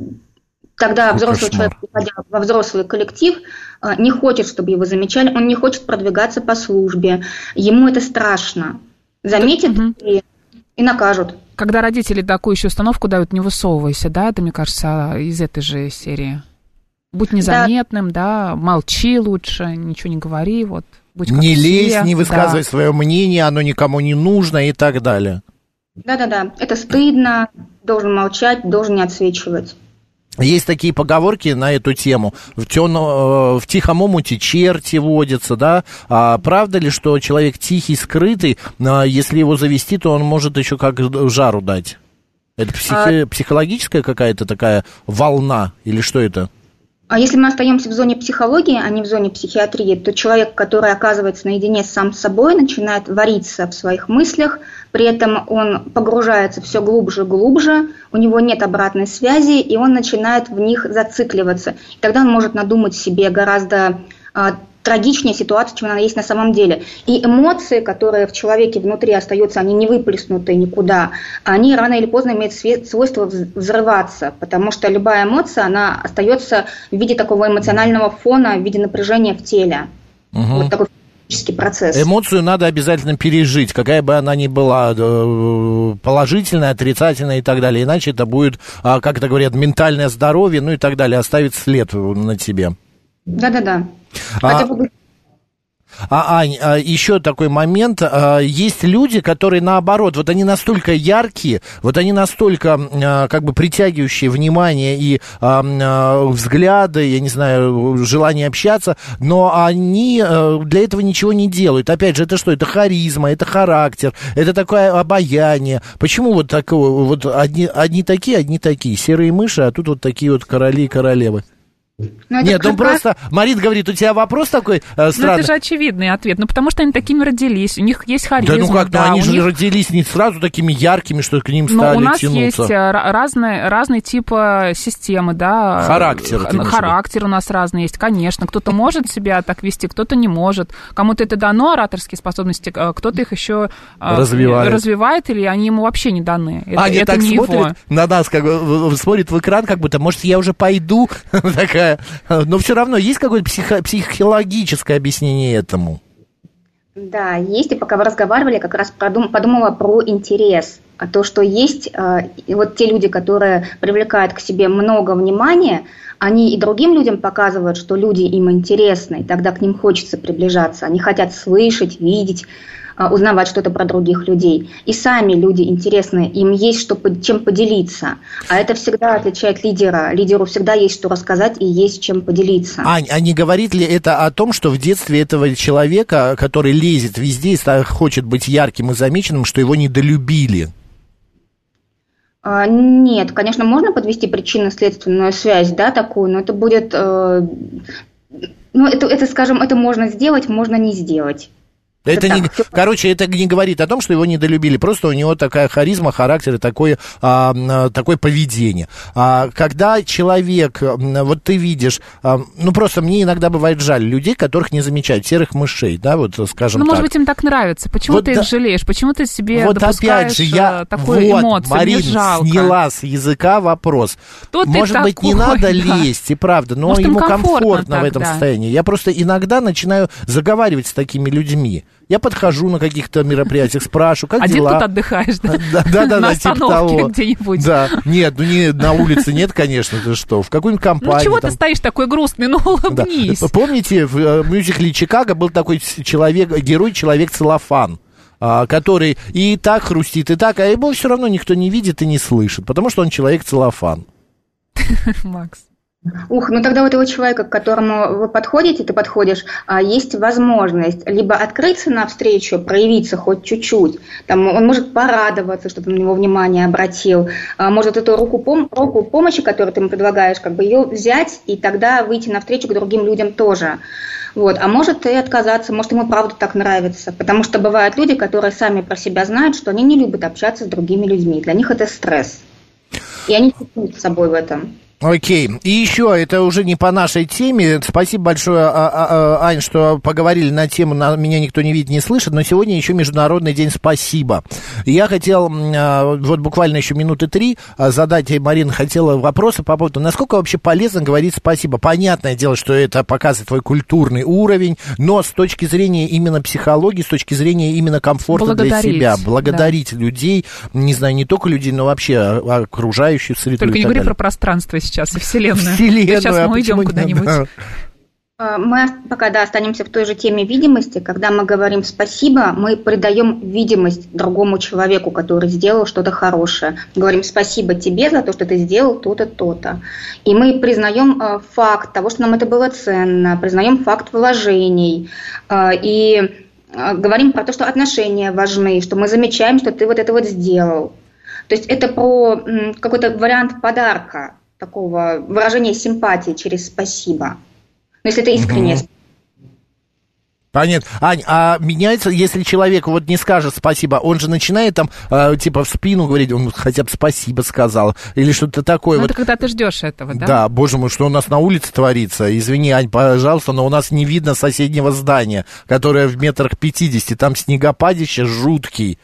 тогда Фу, взрослый кошмар. человек, приходя во взрослый коллектив, а, не хочет, чтобы его замечали, он не хочет продвигаться по службе. Ему это страшно. Заметят Мгм. и, и накажут. Когда родители такую еще установку дают, не высовывайся, да, это, мне кажется, из этой же серии. Будь незаметным, да, молчи лучше, ничего не говори, вот, будь не лезь, все. не высказывай Да. свое мнение, оно никому не нужно и так далее. Да-да-да, это стыдно, должен молчать, должен не отсвечивать. Есть такие поговорки на эту тему. В, тёмно- э, в тихом омуте черти водятся, да? А правда ли, что человек тихий, скрытый, а если его завести, то он может еще как жару дать? Это психи- психологическая какая-то такая волна или что это? А если мы остаемся в зоне психологии, а не в зоне психиатрии, то человек, который оказывается наедине сам с собой, начинает вариться в своих мыслях, при этом он погружается все глубже и глубже, у него нет обратной связи, и он начинает в них зацикливаться. И тогда он может надумать себе гораздо а, трагичнее ситуацию, чем она есть на самом деле. И эмоции, которые в человеке внутри остаются, они не выплеснуты никуда, они рано или поздно имеют свойство вз- взрываться, потому что любая эмоция, она остается в виде такого эмоционального фона, в виде напряжения в теле. Мгм. Вот такой физический процесс. Эмоцию надо обязательно пережить, какая бы она ни была, э, положительная, отрицательная и так далее. Иначе это будет, а, как это говорят, ментальное здоровье, ну и так далее, оставит след на тебе. Да-да-да. А- Хотя бы А, Ань, а, еще такой момент. а, Есть люди, которые наоборот, вот они настолько яркие, вот они настолько а, как бы притягивающие внимание и а, а, взгляды, я не знаю, желание общаться, но они а, для этого ничего не делают. Опять же, это что? Это харизма, это характер, это такое обаяние. Почему вот такое, вот одни, одни такие, одни такие, серые мыши, а тут вот такие вот короли и королевы? Ну, это Нет, он как раз- просто, Марит говорит, у тебя вопрос такой э, Ну, странный. это же очевидный ответ. Ну, потому что они такими родились, у них есть харизма. Да ну как, ну да, они же них- родились не сразу такими яркими, что к ним Но стали у нас тянуться. есть э, ра- разные, разные типы системы, да. Характер, Характер у нас разный есть, конечно. Кто-то может себя так вести, кто-то не может. Кому-то это дано, ораторские способности, кто-то их еще э, Развивает. развивает, или они ему вообще не даны. Это, Аня это так не его. на нас, как смотрит в экран, как будто, может, я уже пойду, такая. Но все равно есть какое-то психо- психологическое объяснение этому. Да, есть. И пока вы разговаривали, как раз продум- подумала про интерес. А то, что есть э, вот те люди, которые привлекают к себе много внимания, они и другим людям показывают, что люди им интересны, и тогда к ним хочется приближаться. Они хотят слышать, видеть, узнавать что-то про других людей. И сами люди интересны, им есть что, чем поделиться. А это всегда отличает лидера. Лидеру всегда есть что рассказать и есть чем поделиться. Ань, а не говорит ли это о том, что в детстве этого человека, который лезет везде и хочет быть ярким и замеченным, что его недолюбили? А, Нет, конечно, можно подвести причинно-следственную связь, да, такую, но это будет, э, ну, это, это, скажем, это можно сделать, можно не сделать. Это не, короче, это не говорит о том, что его недолюбили. Просто у него такая харизма, характер и такое, а, м, такое поведение. А, когда человек, вот ты видишь, а, ну просто мне иногда бывает жаль людей, которых не замечают, серых мышей, да, вот скажем Ну, так. может быть, им так нравится. Почему Вот ты да- их жалеешь? Почему ты себе вот допускаешь опять же, я э, такую вот, эмоцию? Марин, сняла с языка вопрос. Кто Может быть, не такой, надо да? лезть, и правда, но Может, ему комфортно комфортно, в этом тогда. состоянии. Я просто иногда начинаю заговаривать с такими людьми. Я подхожу на каких-то мероприятиях, спрашиваю, как Один дела? тут отдыхаешь, да? Да, да, да, На да, типа того. где-нибудь. Да, нет, ну не на улице нет, конечно, ты что, в какой-нибудь компании. Ну чего там. ты стоишь такой грустный? Ну Да. улыбнись. Помните, в э, мюзикле Чикаго был такой человек, герой человек-целлофан, а, который и так хрустит, и так, а его все равно никто не видит и не слышит, потому что он человек-целлофан. Макс. Ух, ну тогда у этого человека, к которому вы подходите, ты подходишь, а, есть возможность либо открыться навстречу, проявиться хоть чуть-чуть. Там он может порадоваться, что ты на него внимание обратил. А, может эту руку, пом- руку помощи, которую ты ему предлагаешь, как бы ее взять и тогда выйти навстречу к другим людям тоже. Вот. А может и отказаться, может ему правда так нравится. Потому что бывают люди, которые сами про себя знают, что они не любят общаться с другими людьми. Для них это стресс. И они чувствуют с собой в этом. Окей. И еще, это уже не по нашей теме. Спасибо большое, а- а- а, Ань, что поговорили на тему на «Меня никто не видит, не слышит», но сегодня еще Международный день спасибо. Я хотел, вот буквально еще минуты три, задать, и Марина хотела вопросы по поводу, насколько вообще полезно говорить спасибо. Понятное дело, что это показывает твой культурный уровень, но с точки зрения именно психологии, с точки зрения именно комфорта для Благодарить, себя, да. благодарить людей, не знаю, не только людей, но вообще окружающую среду Только не говори про пространство сейчас и Вселенную. Вселенную, Сейчас а мы не- куда-нибудь. да. А, Мы пока да, останемся в той же теме видимости. Когда мы говорим спасибо, мы придаем видимость другому человеку, который сделал что-то хорошее. Говорим спасибо тебе за то, что ты сделал то-то, то-то. И мы признаем э, факт того, что нам это было ценно, признаем факт вложений. э, И э, говорим про то, что отношения важны, что мы замечаем, что ты вот это вот сделал. То есть это про какой-то вариант подарка, такого выражения симпатии через спасибо. Но если это искренне. Понятно. Ань, а меняется, если человек вот не скажет спасибо, он же начинает там, э, типа, в спину говорить, он хотя бы спасибо сказал, или что-то такое. Ну, вот. это когда ты ждешь этого, да? Да, боже мой, что у нас на улице творится. Извини, Ань, пожалуйста, но у нас не видно соседнего здания, которое в метрах 50. Там снегопадище жуткий.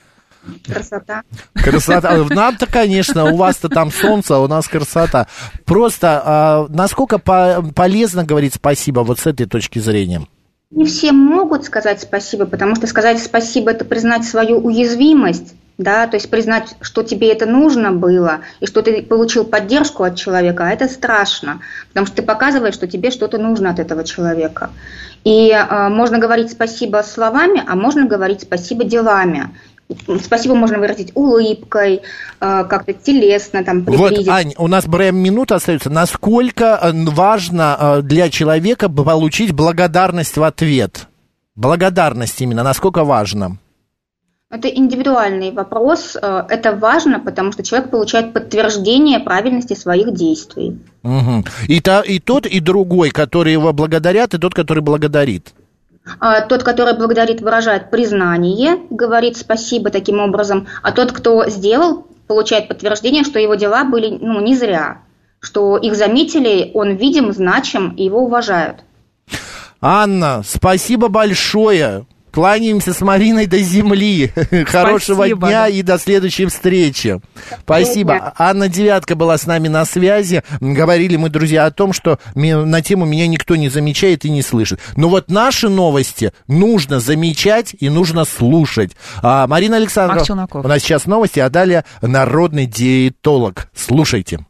Красота. Красота. Нам-то, конечно, у вас-то там солнце, а у нас красота. Просто а, насколько по- полезно говорить спасибо вот с этой точки зрения? Не все могут сказать спасибо, потому что сказать спасибо это признать свою уязвимость, да, то есть признать, что тебе это нужно было, и что ты получил поддержку от человека, а это страшно, потому что ты показываешь, что тебе что-то нужно от этого человека. И э, можно говорить спасибо словами, а можно говорить спасибо делами. Спасибо можно выразить улыбкой, э, как-то телесно там Вот, приблизить. Ань, у нас прям минута остается. Насколько э, важно э, для человека получить благодарность в ответ? Благодарность именно, насколько важно? Это индивидуальный вопрос. Это важно, потому что человек получает подтверждение правильности своих действий. Мгм. И, та, и тот, и другой, который его благодарят, и тот, который благодарит. А Тот, который благодарит, выражает признание, говорит спасибо таким образом, а тот, кто сделал, получает подтверждение, что его дела были ну, не зря, что их заметили, он видим, значим, его уважают. Анна, спасибо большое. Кланяемся с Мариной до земли. Хорошего Спасибо, дня да. и до следующей встречи. Спасибо. Анна Девятка была с нами на связи. Говорили мы, друзья, о том, что на тему меня никто не замечает и не слышит. Но вот наши новости нужно замечать и нужно слушать. А, Марина Александровна, у нас сейчас новости, а далее народный диетолог. Слушайте.